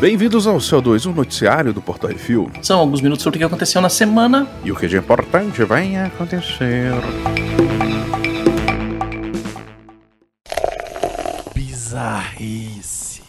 Bem-vindos ao CO2, um noticiário do Porto Refil. São alguns minutos sobre o que aconteceu na semana. E o que de importante vai acontecer. Bizarrice.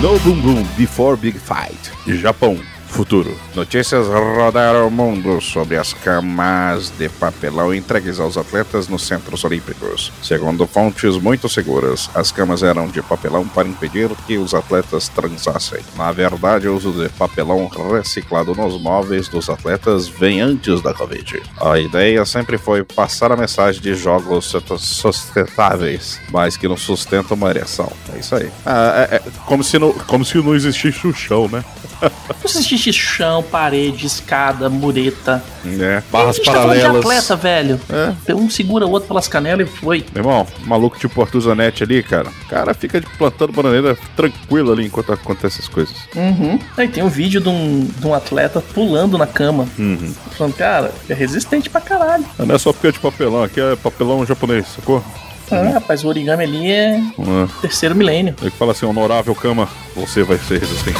No Boom Boom Before Big Fight. Japão. Futuro. Notícias rodaram o mundo sobre as camas de papelão entregues aos atletas nos Centros Olímpicos. Segundo fontes muito seguras, as camas eram de papelão para impedir que os atletas transassem. Na verdade, o uso de papelão reciclado nos móveis dos atletas vem antes da Covid. A ideia sempre foi passar a mensagem de jogos sustentáveis, mas que não sustentam uma ereção. É isso aí. Ah, é, é, como, se não, como se não existisse o chão, né? Não existe chão, parede, escada, mureta. É, barras a gente tá de paralelas. atleta, velho. É. Um segura o outro pelas canelas e foi. Meu irmão, maluco tipo Zanetti ali, cara. O cara fica plantando bananeira tranquilo ali enquanto acontecem essas coisas. Uhum. Aí tem um vídeo de um, de um atleta pulando na cama. Uhum. Falando, cara, é resistente pra caralho. Não é só porque é de papelão, aqui é papelão japonês, sacou? Ah, rapaz, o origami ali é Uhum. terceiro milênio. Ele fala assim, honorável cama, você vai ser resistente.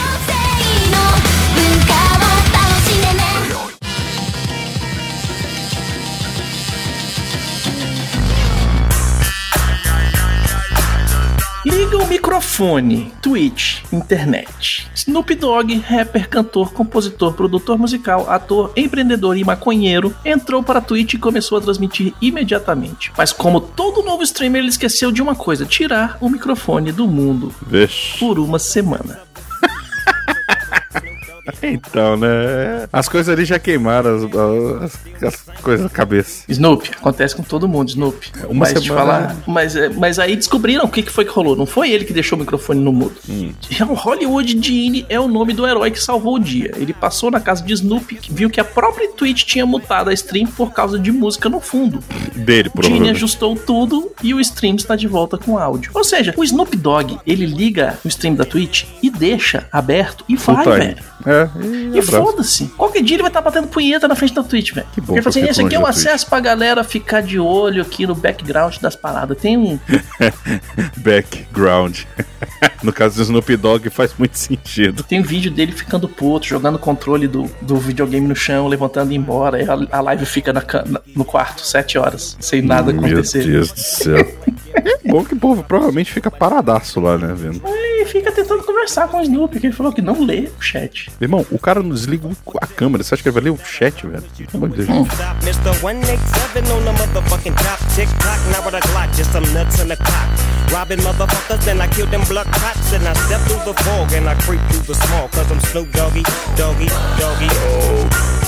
Liga o microfone, Twitch, internet. Snoop Dogg, rapper, cantor, compositor, produtor musical, ator, empreendedor e maconheiro, entrou para a Twitch e começou a transmitir imediatamente. Mas como todo novo streamer, ele esqueceu de uma coisa: tirar o microfone do mundo Vixe. por uma semana. Então, né? As coisas ali já queimaram as, as- as coisas na cabeça. Snoop, acontece com todo mundo, Snoop. Uma mas semana- falar, mas, é, mas aí descobriram o que, que foi que rolou. Não foi ele que deixou o microfone no mudo. Hum. O Hollywood Gene é o nome do herói que salvou o dia. Ele passou na casa de Snoop, que viu que a própria Twitch tinha mutado a stream por causa de música no fundo. Dele, Gene provavelmente. ajustou tudo e o stream está de volta com áudio. Ou seja, o Snoop Dogg, ele liga o stream da Twitch e deixa aberto e vai, time. velho. É, E e abraço. foda-se. Qualquer dia ele vai estar batendo punheta na frente da Twitch, velho. Que bom Porque ele fala assim, esse aqui é um da Twitch." acesso pra galera ficar de olho aqui no background das paradas. Tem um. Background. no caso do Snoop Dogg faz muito sentido. Tem um vídeo dele ficando puto, jogando o controle do, do videogame no chão, levantando e embora. E a, a live fica na na- no quarto, sete horas, sem nada Meu acontecer. Deus do céu. É bom que o povo provavelmente fica paradaço lá, né, vendo? E fica tentando conversar com o Snoop, que ele falou que não lê o chat. Irmão, o cara não desliga a câmera. Você acha que ele vai ler o chat, velho? Pelo amor de Deus. Stop, Mr. 187 on the motherfucking top. Tick tock, now with a Glock, just some nuts in the clock. Robbing motherfuckers, then I kill them blood cops. And I step through the fog and I creep through the small. Cause I'm Snoop Doggy, Doggy, Doggy.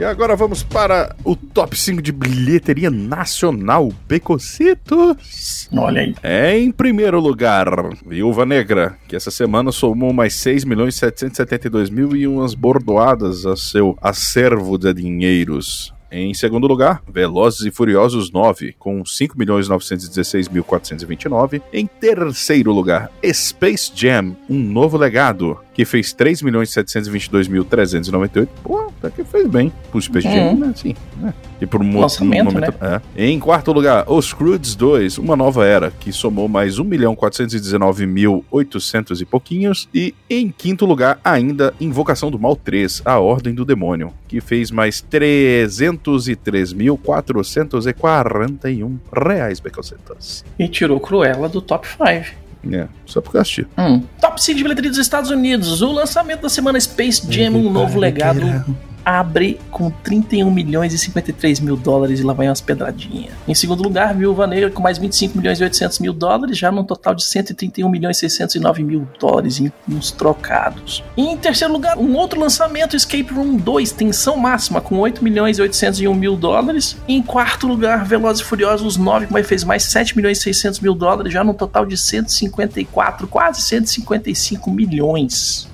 E agora vamos para o top 5 de bilheteria nacional, Becocitos. Olha aí. É em primeiro lugar, Viúva Negra, que essa semana somou mais 6 milhões 772 mil e umas bordoadas a seu acervo de dinheiros. Em segundo lugar, Velozes e Furiosos 9, com 5.916.429. Em terceiro lugar, Space Jam, Um Novo Legado, que fez 3.722.398. Pô, até que fez bem. Pro Space Jam, né? Sim. Né? E por um Lançamento, momento. É. Em quarto lugar, Os Croods 2, Uma Nova Era, que somou mais 1.419.800 e pouquinhos. E em quinto lugar, ainda Invocação do Mal 3, A Ordem do Demônio, que fez mais 303.441 reais, Becocetas. E tirou Cruella do top 5. É, só porque eu assisti. Hum. Top 5 de bilheteria dos Estados Unidos. O lançamento da semana Space Jam, um novo legado. Abre com 31 milhões e 53 mil dólares e lá vai umas pedradinhas. Em segundo lugar, Viúva Negra com mais 25 milhões e 800 mil dólares, já num total de 131 milhões e 609 mil dólares em uns trocados. E em terceiro lugar, um outro lançamento, Escape Room 2, tensão máxima, com 8 milhões e 801 mil dólares. E em quarto lugar, Velozes e Furiosos 9, que fez mais 7 milhões e 600 mil dólares, já num total de 154, quase 155 milhões.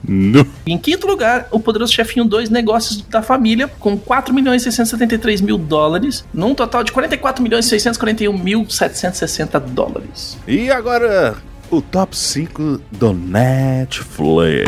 E em quinto lugar, o Poderoso Chefinho 2 Negócios da Família, com 4 milhões e 673 mil dólares, num total de 44 milhões e 641 mil 760 dólares. E agora, o top 5 do Netflix.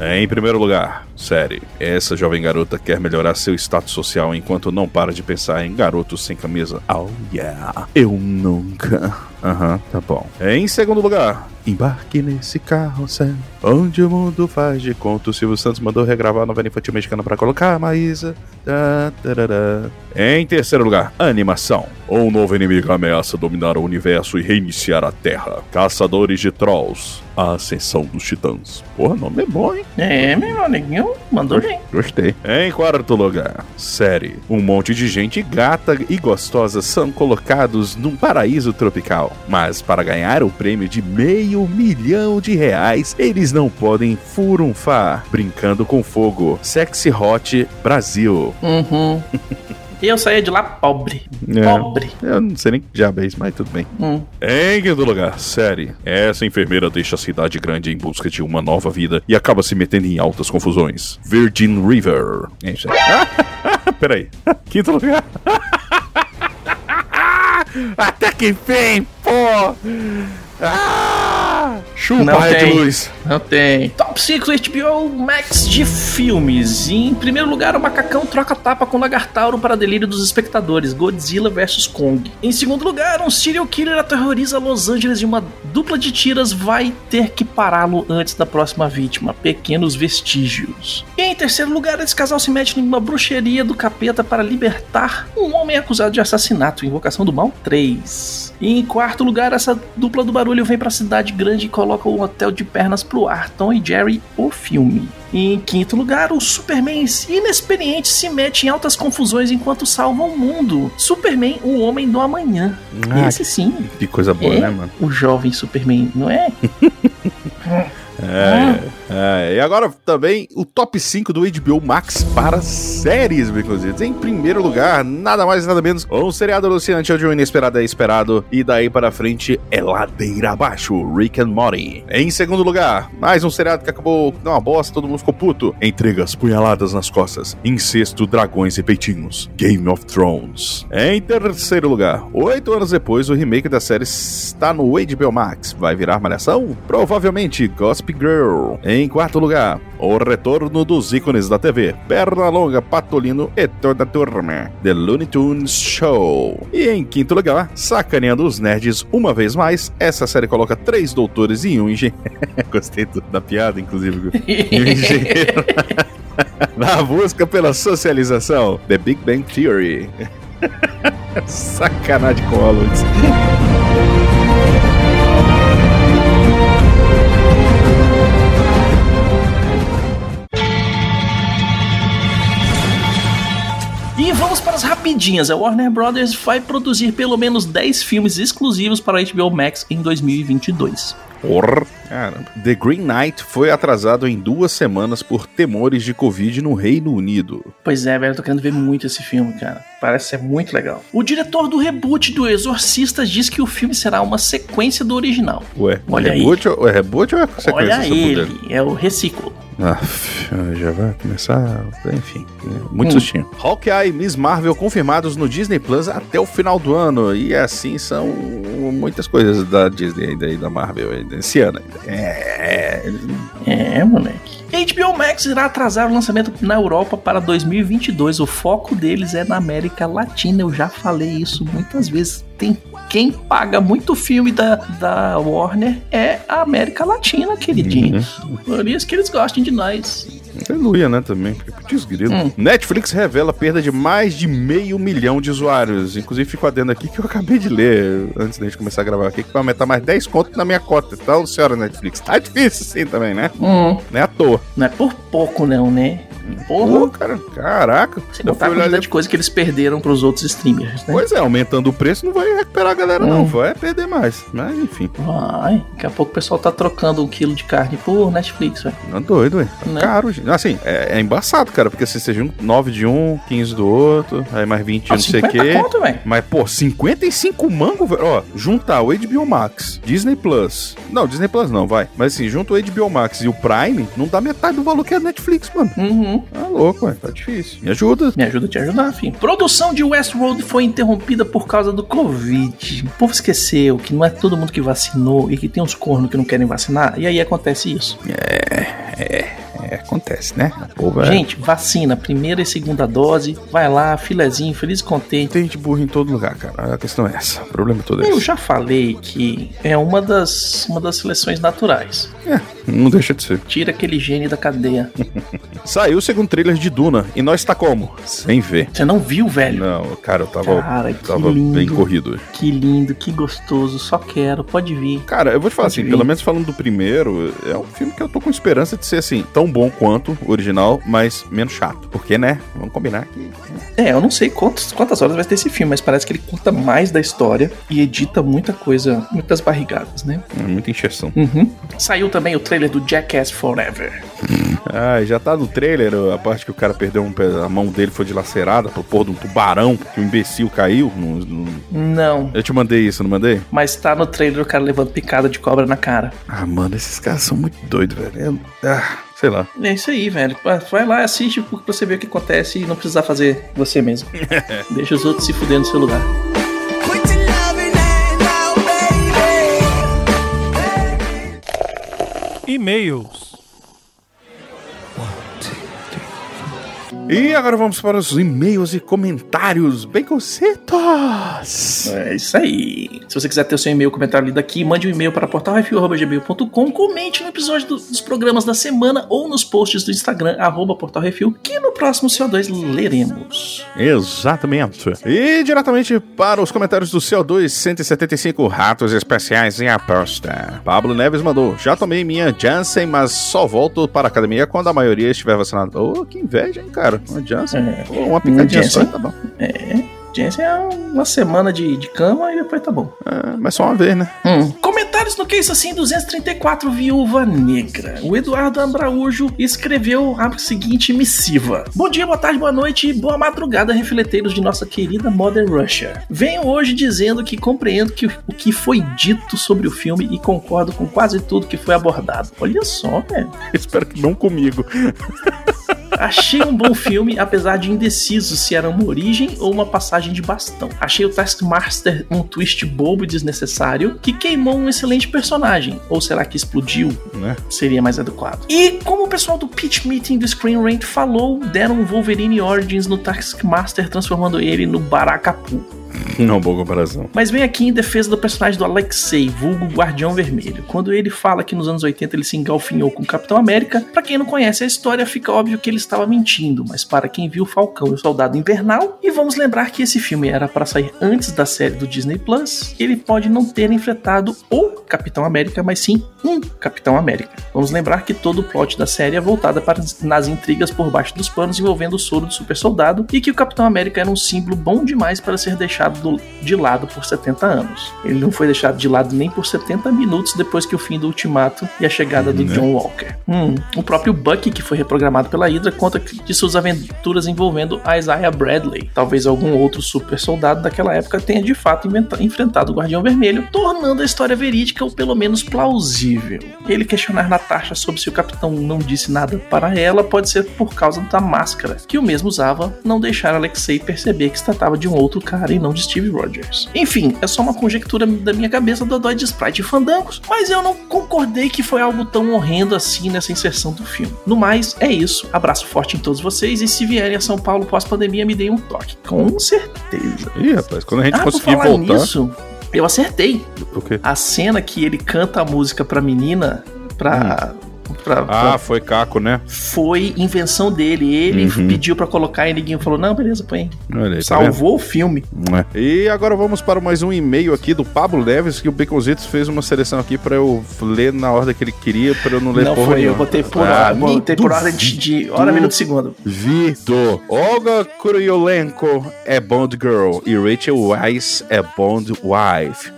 Em primeiro lugar, série. Essa jovem garota quer melhorar seu status social enquanto não para de pensar em garotos sem camisa. Oh yeah, eu nunca. Aham, tá bom. Em segundo lugar, embarque nesse carrossel, onde o mundo faz de conta. O Silvio Santos mandou regravar a novela infantil mexicana para colocar a Maísa. Tá, tarará. Em terceiro lugar, animação. Um novo inimigo ameaça dominar o universo e reiniciar a Terra. Caçadores de Trolls. A Ascensão dos Titãs. Porra, nome é bom, hein? É, meu amiguinho, mandou bem. Gostei. Em quarto lugar, série. Um monte de gente gata e gostosa são colocados num paraíso tropical. Mas para ganhar o prêmio de meio milhão de reais, eles não podem furunfar brincando com fogo. Sexy Hot Brasil. Uhum. E eu saía de lá pobre. É. Pobre. Eu não sei nem que diabo é isso, mas tudo bem. Hum. Em quinto lugar, série. Essa enfermeira deixa a cidade grande em busca de uma nova vida e acaba se metendo em altas confusões. Virgin River. É isso aí. Peraí. Quinto lugar. Até que enfim, pô! Ah! Chupa, Não Red tem. Luz. Não tem. Top 5 HBO Max de filmes. E, em primeiro lugar, o macacão troca tapa com Lagartauro para delírio dos espectadores. Godzilla vs Kong. Em segundo lugar, um serial killer aterroriza Los Angeles e uma dupla de tiras vai ter que pará-lo antes da próxima vítima. Pequenos vestígios. E em terceiro lugar, esse casal se mete em uma bruxeria do capeta para libertar um homem acusado de assassinato. Invocação do Mal 3. E em quarto lugar, essa dupla do barulho vem pra cidade grande e coloca o hotel de pernas pro ar. Tom e Jerry, o filme. E em quinto lugar, o Superman inexperiente se mete em altas confusões enquanto salva o mundo. Superman, o homem do amanhã. Ah, Esse sim. Que coisa boa, é né, mano? o jovem Superman, não é? É, é, e agora também o top 5 do HBO Max para séries, inclusive. Em primeiro lugar, nada mais nada menos, um seriado alucinante onde o inesperado é esperado e daí para frente é ladeira abaixo, Rick and Morty. Em segundo lugar, mais um seriado que acabou não uma bosta, todo mundo ficou puto. Intrigas, punhaladas nas costas, incesto, dragões e peitinhos, Game of Thrones. Em terceiro lugar, oito anos depois, o remake da série está no HBO Max. Vai virar malhação? Provavelmente Gossip Girl. Em quarto lugar, o retorno dos ícones da TV, Pernalonga, Patolino e toda a turma, The Looney Tunes Show. E em quinto lugar, sacaneando os nerds uma vez mais, essa série coloca três doutores e um engenheiro. Gostei da piada, inclusive. E um engenheiro. Na busca pela socialização, The Big Bang Theory. Sacanagem com a vamos para as rapidinhas. A Warner Brothers vai produzir pelo menos 10 filmes exclusivos para a HBO Max em 2022. Porra. Caramba. The Green Knight foi atrasado em duas semanas por temores de Covid no Reino Unido. Pois é, velho, eu tô querendo ver muito esse filme, cara. Parece ser muito legal. O diretor do reboot do Exorcista diz que o filme será uma sequência do original. Ué, Olha é reboot, ou- é reboot ou é sequência? Olha ele, puder? é o reciclo. Ah, já vai começar. Enfim, é muito Hum. sustinho. Hawkeye e Miss Marvel confirmados no Disney Plus até o final do ano. E assim são muitas coisas da Disney e da Marvel esse ano. ainda. É. É, moleque. HBO Max irá atrasar o lançamento na Europa para 2022. O foco deles é na América Latina. Eu já falei isso muitas vezes. Tem quem paga muito filme da, da Warner é a América Latina, queridinhos. Por isso que eles gostam de nós. Aleluia, né? Também. Putz, grilo. Hum. Netflix revela perda de mais de meio milhão de usuários. Inclusive, fico adendo aqui que eu acabei de ler antes da gente começar a gravar aqui, que vai aumentar mais 10 contos na minha cota. Então, senhora Netflix, tá difícil sim também, né? Hum, Não é à toa. não é por pouco, não, né? Porra. Pô, cara, caraca. Sem Eu contar a quantidade de coisa que eles perderam pros outros streamers, né? Pois é, aumentando o preço não vai recuperar a galera, não. Hum. Vai perder mais. Mas enfim, Vai, daqui a pouco o pessoal tá trocando um quilo de carne por Netflix, velho. tá doido, ué. Tá Né? caro, gente. Assim, é, é embaçado, cara, porque se você junta 9 de um, 15 do outro, aí mais 20 de Ah, não sei o 50 quê. conto, velho. Mas, pô, 55 mango, velho. Ó, juntar o HBO Max, Disney Plus. Não, Disney Plus não, vai. Mas assim, junta o HBO Max e o Prime, não dá metade do valor que é a Netflix, mano. Uhum. Tá louco, ué. Tá difícil. Me ajuda. Me ajuda a te ajudar, filho. Produção de Westworld foi interrompida por causa do Covid. O povo esqueceu que não é todo mundo que vacinou e que tem uns cornos que não querem vacinar. E aí acontece isso. É, acontece, né? É... Gente, vacina, primeira e segunda dose. Vai lá, filezinho, feliz e contente. Tem gente burra em todo lugar, cara. A questão é essa. O problema todo é Eu esse. já falei que é uma das, uma das seleções naturais. É, não deixa de ser. Tira aquele gene da cadeia. Saiu o segundo trailer de Duna e nós tá como? Sem ver. Você não viu, velho? Não, cara, eu tava, Cara, tava lindo. bem corrido. hoje. Que lindo, que gostoso. Só quero, pode vir. Cara, eu vou te falar Pode assim, vir. pelo menos falando do primeiro, é um filme que eu tô com esperança de ser assim, tão bom quanto o original, mas menos chato. Porque, né? Vamos combinar que. É, eu não sei quantos, quantas horas vai ter esse filme, mas parece que ele conta mais da história e edita muita coisa, muitas barrigadas, né? É muita encheção. Uhum. Saiu também o trailer do Jackass Forever. Ah, já tá no trailer a parte que o cara perdeu um a mão dele foi dilacerada por porra de um tubarão, que o imbecil caiu. no- no- Não, Eu te mandei isso, não mandei? mas tá no trailer o cara levando picada de cobra na cara. Ah, mano, esses caras são muito doidos, velho. É- Ah, sei lá. É isso aí, velho. Vai lá, assiste pra você ver o que acontece e não precisar fazer você mesmo. Deixa os outros se fuder no seu lugar. E-mails. E agora vamos para os e-mails e comentários bem concetos. É isso aí. Se você quiser ter o seu e-mail comentário lido aqui, mande um e-mail para portalrefil.gmail.com, comente no episódio do- dos programas da semana ou nos posts do Instagram, arroba portalrefil, que no próximo CO2 leremos. Exatamente. E diretamente para os comentários do CO2 175 Ratos Especiais em Aposta. Pablo Neves mandou: Já tomei minha Janssen, mas só volto para a academia quando a maioria estiver vacinada. Ô, que inveja, hein, cara? Uma Janssen. É. Uma picadinha só, tá bom. É, Jensen é uma semana de, de cama e depois tá bom. É, mas só uma vez, né? Hum. Comentários no Que Isso Assim 234 Viúva Negra. O Eduardo Ambraújo escreveu a seguinte missiva: Bom dia, boa tarde, boa noite e boa madrugada, refleteiros de nossa querida Mother Russia. Venho hoje dizendo que compreendo que o que foi dito sobre o filme e concordo com quase tudo que foi abordado. Olha só, velho. Espero que não comigo. Achei um bom filme, apesar de indeciso se era uma origem ou uma passagem de bastão. Achei o Taskmaster um twist bobo e desnecessário, que queimou um excelente personagem. Ou será que explodiu? Né? Seria mais adequado. E como o pessoal do Pitch Meeting do Screen Rant falou, deram um Wolverine Origins no Taskmaster, transformando ele no Baracapu. Não, boa comparação. Mas vem aqui em defesa do personagem do Alexei, vulgo Guardião Vermelho. Quando ele fala que nos anos 80 ele se engalfinhou com o Capitão América, pra quem não conhece a história, fica óbvio que ele estava mentindo, mas para quem viu Falcão e o Soldado Invernal, e vamos lembrar que esse filme era para sair antes da série do Disney Plus, ele pode não ter enfrentado o Capitão América, mas sim um Capitão América. Vamos lembrar que todo o plot da série é voltada para nas intrigas por baixo dos panos envolvendo o soro do super soldado e que o Capitão América era um símbolo bom demais para ser deixado do- de lado por 70 anos. Ele não foi deixado de lado nem por 70 minutos depois que o fim do Ultimato e a chegada do John Walker. Hum, o próprio Bucky, que foi reprogramado pela Hydra, conta de suas aventuras envolvendo a Isaiah Bradley. Talvez algum outro super soldado daquela época tenha de fato enfrentado o Guardião Vermelho, tornando a história verídica ou pelo menos plausível. Ele questionar Natasha sobre se o capitão não disse nada para ela pode ser por causa da máscara, que o mesmo usava, não deixar Alexei perceber que se tratava de um outro cara e não de Steve Rogers. Enfim, é só uma conjectura da minha cabeça do dói de Sprite e Fandangos, mas eu não concordei que foi algo tão horrendo assim nessa inserção do filme. No mais, é isso. Abraço forte em todos vocês e se vierem a São Paulo pós-pandemia, me deem um toque. Com certeza. Ih, rapaz, quando a gente Ah, conseguir falar voltar. nisso, eu acertei. O quê? A cena que ele canta a música pra menina, pra Pra, pra- Ah, foi Caco, né? Foi invenção dele. Ele Uhum. pediu pra colocar e ninguém falou: não, beleza, põe. aí." Tá? Salvou o filme. É. E agora vamos para mais um e-mail aqui do Pablo Neves, que o Baconzitos fez uma seleção aqui pra eu ler na ordem que ele queria, pra eu não ler Não porra foi, eu nenhuma. botei por, Ah, hora, botei por ordem de, de hora, minuto e segundo. Vido. Olga Kuryolenko é Bond Girl e Rachel Weisz é Bond Wife.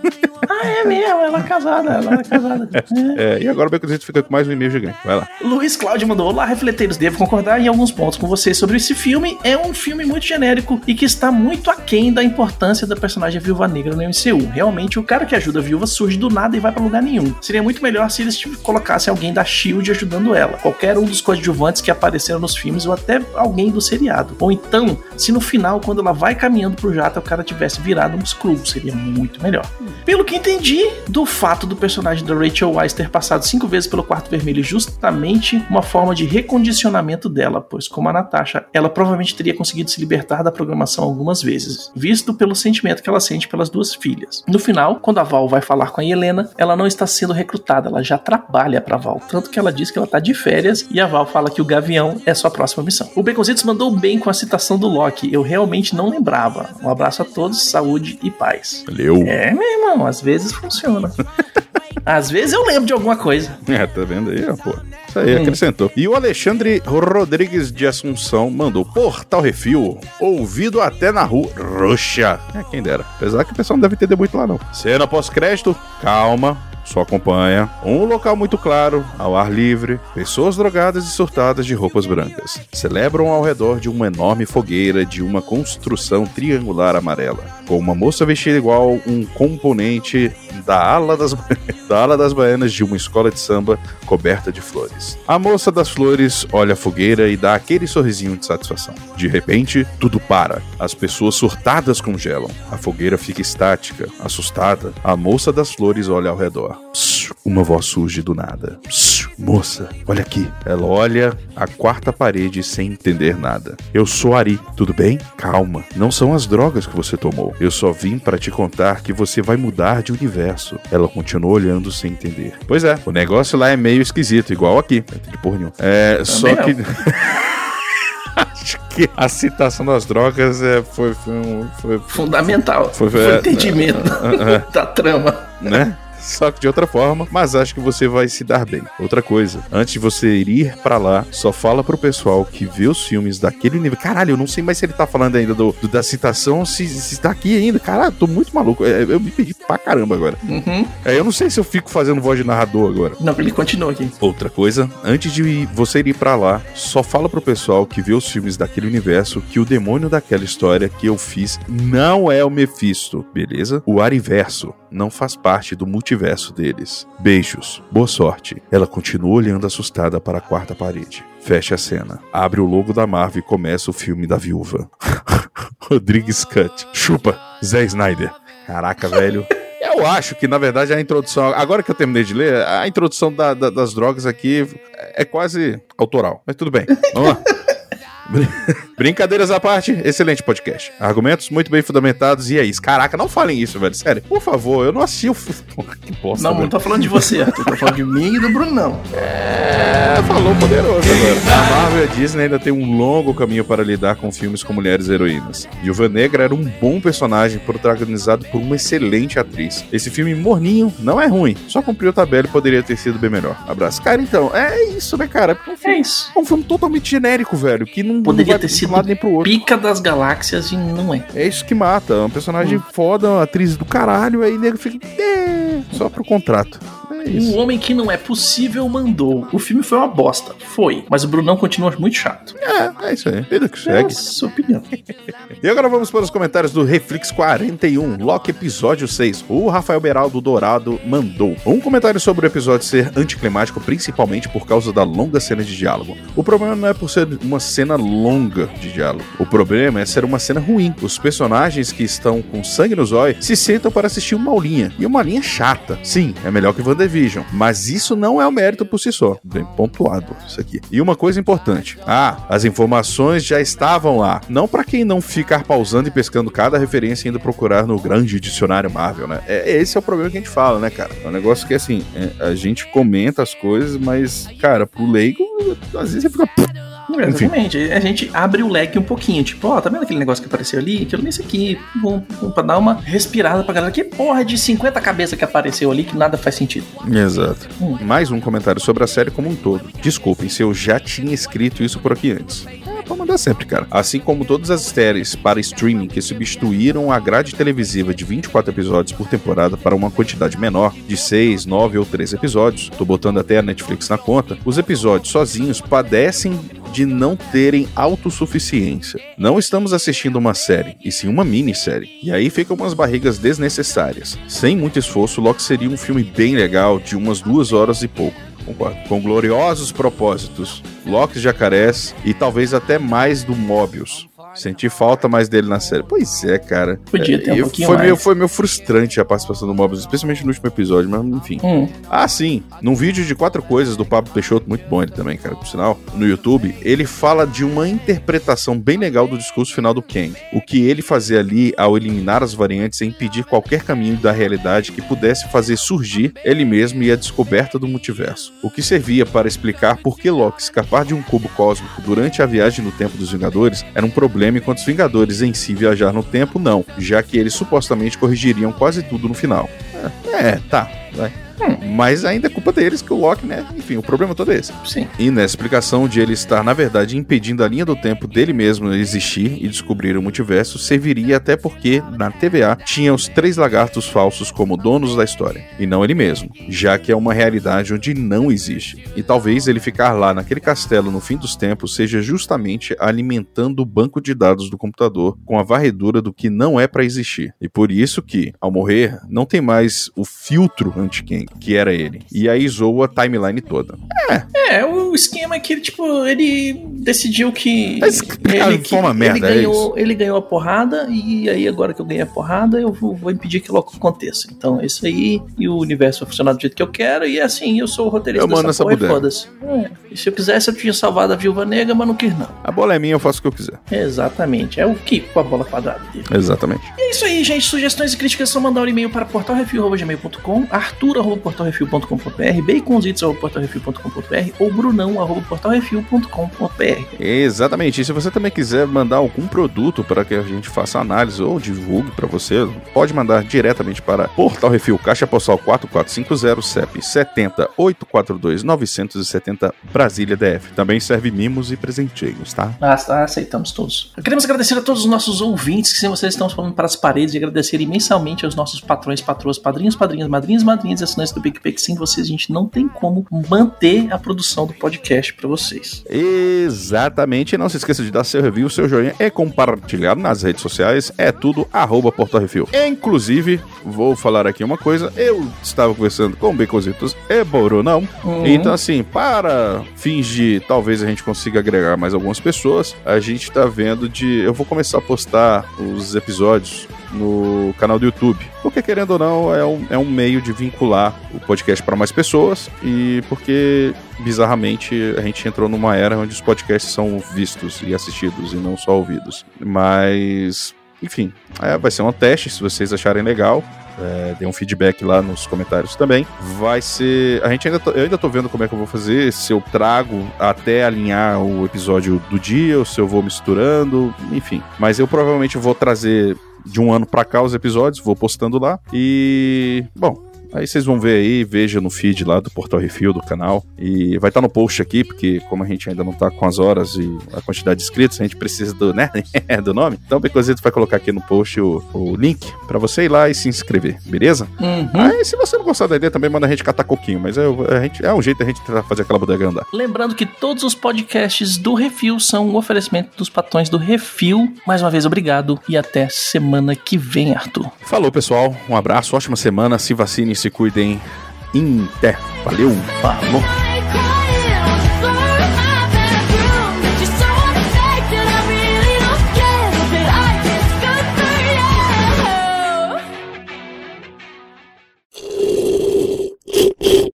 Ah, é mesmo, ela é casada, ela é casada. É. É, e agora o Baconzitos fica com mais um e-mail Vai lá. Luiz Cláudio mandou: Olá, refleteiros. Devo concordar em alguns pontos com vocês sobre esse filme. É um filme muito genérico e que está muito aquém da importância da personagem Viúva Negra no MCU. Realmente, o cara que ajuda a viúva surge do nada e vai pra lugar nenhum. Seria muito melhor se eles tipo, colocassem alguém da Shield ajudando ela. Qualquer um dos coadjuvantes que apareceram nos filmes ou até alguém do seriado. Ou então, se no final, quando ela vai caminhando pro jato, o cara tivesse virado um Skrull. Seria muito melhor. Pelo que entendi do fato do personagem da Rachel Weisz ter passado cinco vezes pelo quarto vermelho, justamente uma forma de recondicionamento dela, pois como a Natasha, ela provavelmente teria conseguido se libertar da programação algumas vezes, visto pelo sentimento que ela sente pelas duas filhas. No final, quando a Val vai falar com a Helena, ela não está sendo recrutada, ela já trabalha pra Val, tanto que ela diz que ela tá de férias e a Val fala que o Gavião é sua próxima missão. O Baconzitos mandou bem com a citação do Loki, eu realmente não lembrava. Um abraço a todos, saúde e paz. Valeu. É, meu irmão, às vezes funciona. às vezes eu lembro de alguma coisa. É, tá vendo aí, ó, pô. Isso aí, Hum. acrescentou. E o Alexandre Rodrigues de Assunção mandou Portal Refil, ouvido até na rua. Roxa. É, quem dera. Apesar que o pessoal não deve entender muito lá, não. Cena pós-crédito, calma. Só acompanha. Um local muito claro, ao ar livre, pessoas drogadas e surtadas de roupas brancas. Celebram ao redor de uma enorme fogueira de uma construção triangular amarela, com uma moça vestida igual um componente da ala das, da ala das baianas de uma escola de samba coberta de flores. A moça das flores olha a fogueira e dá aquele sorrisinho de satisfação. De repente, tudo para. As pessoas surtadas congelam. A fogueira fica estática, assustada. A moça das flores olha ao redor. Uma voz surge do nada. Moça, olha aqui. Ela olha a quarta parede sem entender nada. Eu sou Ari, tudo bem? Calma, não são as drogas que você tomou. Eu só vim para te contar que você vai mudar de universo. Ela continua olhando sem entender. Pois é, o negócio lá é meio esquisito, igual aqui. Entendi porra nenhuma. É, só que. Acho que a citação das drogas é, foi, foi, um- foi, Fundamental. Foi- Foi, é, o entendimento da trama. né? Só que de outra forma, mas acho que você vai se dar bem. Outra coisa, antes de você ir pra lá, só fala pro pessoal que vê os filmes daquele nível. Caralho, eu não sei mais se ele tá falando ainda do, do- da citação, se, se tá aqui ainda. Caralho, tô muito maluco. É, Eu me perdi pra caramba agora. Uhum. É, eu não sei se eu fico fazendo voz de narrador agora. Não, ele continua aqui. Outra coisa, antes de você ir pra lá, só fala pro pessoal que vê os filmes daquele universo que o demônio daquela história que eu fiz não é o Mephisto, beleza? O Ariverso não faz parte do multiverso deles. Beijos, boa sorte. Ela continua olhando assustada para a quarta parede. Fecha a cena. Abre o logo da Marvel e começa o filme da viúva. Rodrigues Cut. Chupa, Zé Snyder. Caraca, velho. Eu acho que, na verdade, a introdução. Agora que eu terminei de ler, a introdução da- da- das drogas aqui é quase autoral. Mas tudo bem. Vamos lá. Brin- Brincadeiras à parte, excelente podcast. Argumentos muito bem fundamentados e é isso. Caraca, não falem isso, velho. Sério, por favor, eu não assisti o. que bosta. Não, velho. não tô falando de você, Arthur. Tô falando de mim e do Brunão. É, falou poderoso agora. A Marvel e a Disney ainda tem um longo caminho para lidar com filmes com mulheres heroínas. Viúva Negra era um bom personagem protagonizado por uma excelente atriz. Esse filme morninho não é ruim, só cumpriu a tabela e poderia ter sido bem melhor. Abraço. Cara, então, é isso, né, cara? É um É filme, isso. é um filme totalmente genérico, velho, que não, Poderia ter sido lado nem pro outro. pica das galáxias e não é. É isso que mata. Um personagem Hum. foda, uma atriz do caralho, aí o nego fica. "É", só pro contrato. É isso. Um homem que não é possível mandou. O filme foi uma bosta. Foi. Mas o Brunão continua muito chato. É, é isso aí. Vida que É segue. a sua opinião. E agora vamos para os comentários do Reflex 41, Loki episódio 6. O Rafael Beraldo Dourado mandou um comentário sobre o episódio ser anticlimático, principalmente por causa da longa cena de diálogo. O problema não é por ser uma cena longa de diálogo. O problema é ser uma cena ruim. Os personagens que estão com sangue nos olhos se sentam para assistir uma aulinha. E uma linha chata. Sim, é melhor que WandaVision. WandaVision. Mas isso não é o mérito por si só. Bem pontuado isso aqui. E uma coisa importante. Ah, as informações já estavam lá. Não para quem não ficar pausando e pescando cada referência e indo procurar no grande dicionário Marvel, né? É, esse é o problema que a gente fala, né, cara? É um negócio que, assim, é, a gente comenta as coisas, mas, cara, pro leigo, às vezes você fica... Enfim. Exatamente. A gente abre o leque um pouquinho. Tipo, ó, tá vendo aquele negócio que apareceu ali? Aquilo nesse aqui. Vamos, vamos pra dar uma respirada pra galera. Que porra de 50 cabeças que apareceu ali que nada faz sentido. Exato. Hum. Mais um comentário sobre a série como um todo. Desculpem se eu já tinha escrito isso por aqui antes. Mandar sempre, cara. Assim como todas as séries para streaming que substituíram a grade televisiva de 24 episódios por temporada para uma quantidade menor, de 6, 9 ou 13 episódios, tô botando até a Netflix na conta, os episódios sozinhos padecem de não terem autossuficiência. Não estamos assistindo uma série, e sim uma minissérie. E aí ficam umas barrigas desnecessárias. Sem muito esforço, Loki seria um filme bem legal, de umas duas horas e pouco. Com gloriosos propósitos, Loki jacarés e talvez até mais do Mobius. Senti falta mais dele na série. Pois é, cara. Podia ter um É, eu- pouquinho foi mais. Meio, foi meio frustrante a participação do Mobius, especialmente no último episódio, mas enfim. Hum. Ah, sim. Num vídeo de quatro coisas do Pablo Peixoto, muito bom ele também, cara, por sinal, no YouTube, ele fala de uma interpretação bem legal do discurso final do Kang. O que ele fazia ali ao eliminar as variantes e impedir qualquer caminho da realidade que pudesse fazer surgir ele mesmo e a descoberta do multiverso. O que servia para explicar por que Loki escapar de um cubo cósmico durante a viagem no tempo dos Vingadores era um problema enquanto os Vingadores em si viajar no tempo não, já que eles supostamente corrigiriam quase tudo no final. É, é, tá, vai. Mas ainda é culpa deles que o Loki, né? Enfim, o problema todo é esse. Sim. E nessa explicação de ele estar, na verdade, impedindo a linha do tempo dele mesmo existir e descobrir o multiverso, serviria até porque, na TVA, tinha os três lagartos falsos como donos da história, e não ele mesmo, já que é uma realidade onde não existe. E talvez ele ficar lá naquele castelo no fim dos tempos seja justamente alimentando o banco de dados do computador com a varredura do que não é pra existir. E por isso que, ao morrer, não tem mais o filtro anti-Kang, que era ele. E aí zoa a timeline toda. É, o esquema é que ele, tipo, ele decidiu que. Tá explicado ele, forma ele merda, é ganhou, ele ganhou a porrada, e aí agora que eu ganhei a porrada, eu vou, vou impedir que logo aconteça. Então é isso aí, e o universo vai funcionar do jeito que eu quero, e assim, eu sou o roteirista Eu mando essa porra foda-se. É, e se eu quisesse, eu tinha salvado a viúva negra, mas não quis, não. A bola é minha, eu faço o que eu quiser. Exatamente. É o que com a bola quadrada dele. Exatamente. E é isso aí, gente. Sugestões e críticas são mandar um e-mail para portalrefil.gmail.com, arthur.portalrefil.com.br, baconzitos.portalrefil.com.br ou brunão.portalrefil.com.br. Exatamente. E se você também quiser mandar algum produto para que a gente faça análise ou divulgue para você, pode mandar diretamente para Portal Refil, Caixa Postal 4450 CEP 70 842 970 Brasília DF. Também serve mimos e presentinhos, tá? Ah, tá, aceitamos todos. Queremos agradecer a todos os nossos ouvintes, que vocês estamos falando para as paredes, e agradecer imensamente aos nossos patrões, patroas, padrinhos, padrinhas, madrinhas, madrinhas e assinantes do PicPay, que sem vocês a gente não tem como manter a produção do podcast para vocês. Exatamente. Não se esqueça de dar seu review, seu joinha e compartilhar nas redes sociais. É tudo arroba Portal Refil. Inclusive, vou falar aqui uma coisa. Eu estava conversando com Becositos e Borunão. Uhum. Então, assim, para fins de talvez a gente consiga agregar mais algumas pessoas, a gente tá vendo de. Eu vou começar a postar os episódios no canal do YouTube. Porque, querendo ou não, é um, é um meio de vincular o podcast para mais pessoas e porque, bizarramente, a gente entrou numa era onde os podcasts são vistos e assistidos e não só ouvidos. Mas, enfim, é, vai ser um teste, se vocês acharem legal. É, dê um feedback lá nos comentários também. Vai ser. A gente ainda. eu ainda tô vendo como é que eu vou fazer. Se eu trago até alinhar o episódio do dia, ou se eu vou misturando, enfim. Mas eu provavelmente vou trazer de um ano pra cá os episódios, vou postando lá. E. Bom. Aí vocês vão ver aí, veja no feed lá do Portal Refil do canal. E vai estar no post aqui, porque como a gente ainda não tá com as horas e a quantidade de inscritos, a gente precisa do, né, do nome. Então o Becozito vai colocar aqui no post o, o link pra você ir lá e se inscrever, beleza? Uhum. Aí se você não gostar da ideia, também manda a gente catar coquinho. Mas é, a gente, é um jeito da gente tentar fazer aquela bodega andar. Lembrando que todos os podcasts do Refil são um oferecimento dos patrões do Refil. Mais uma vez, obrigado e até semana que vem, Arthur. Falou, pessoal. Um abraço, ótima semana. Se vacinem, se cuidem. Em até. Valeu. Falou.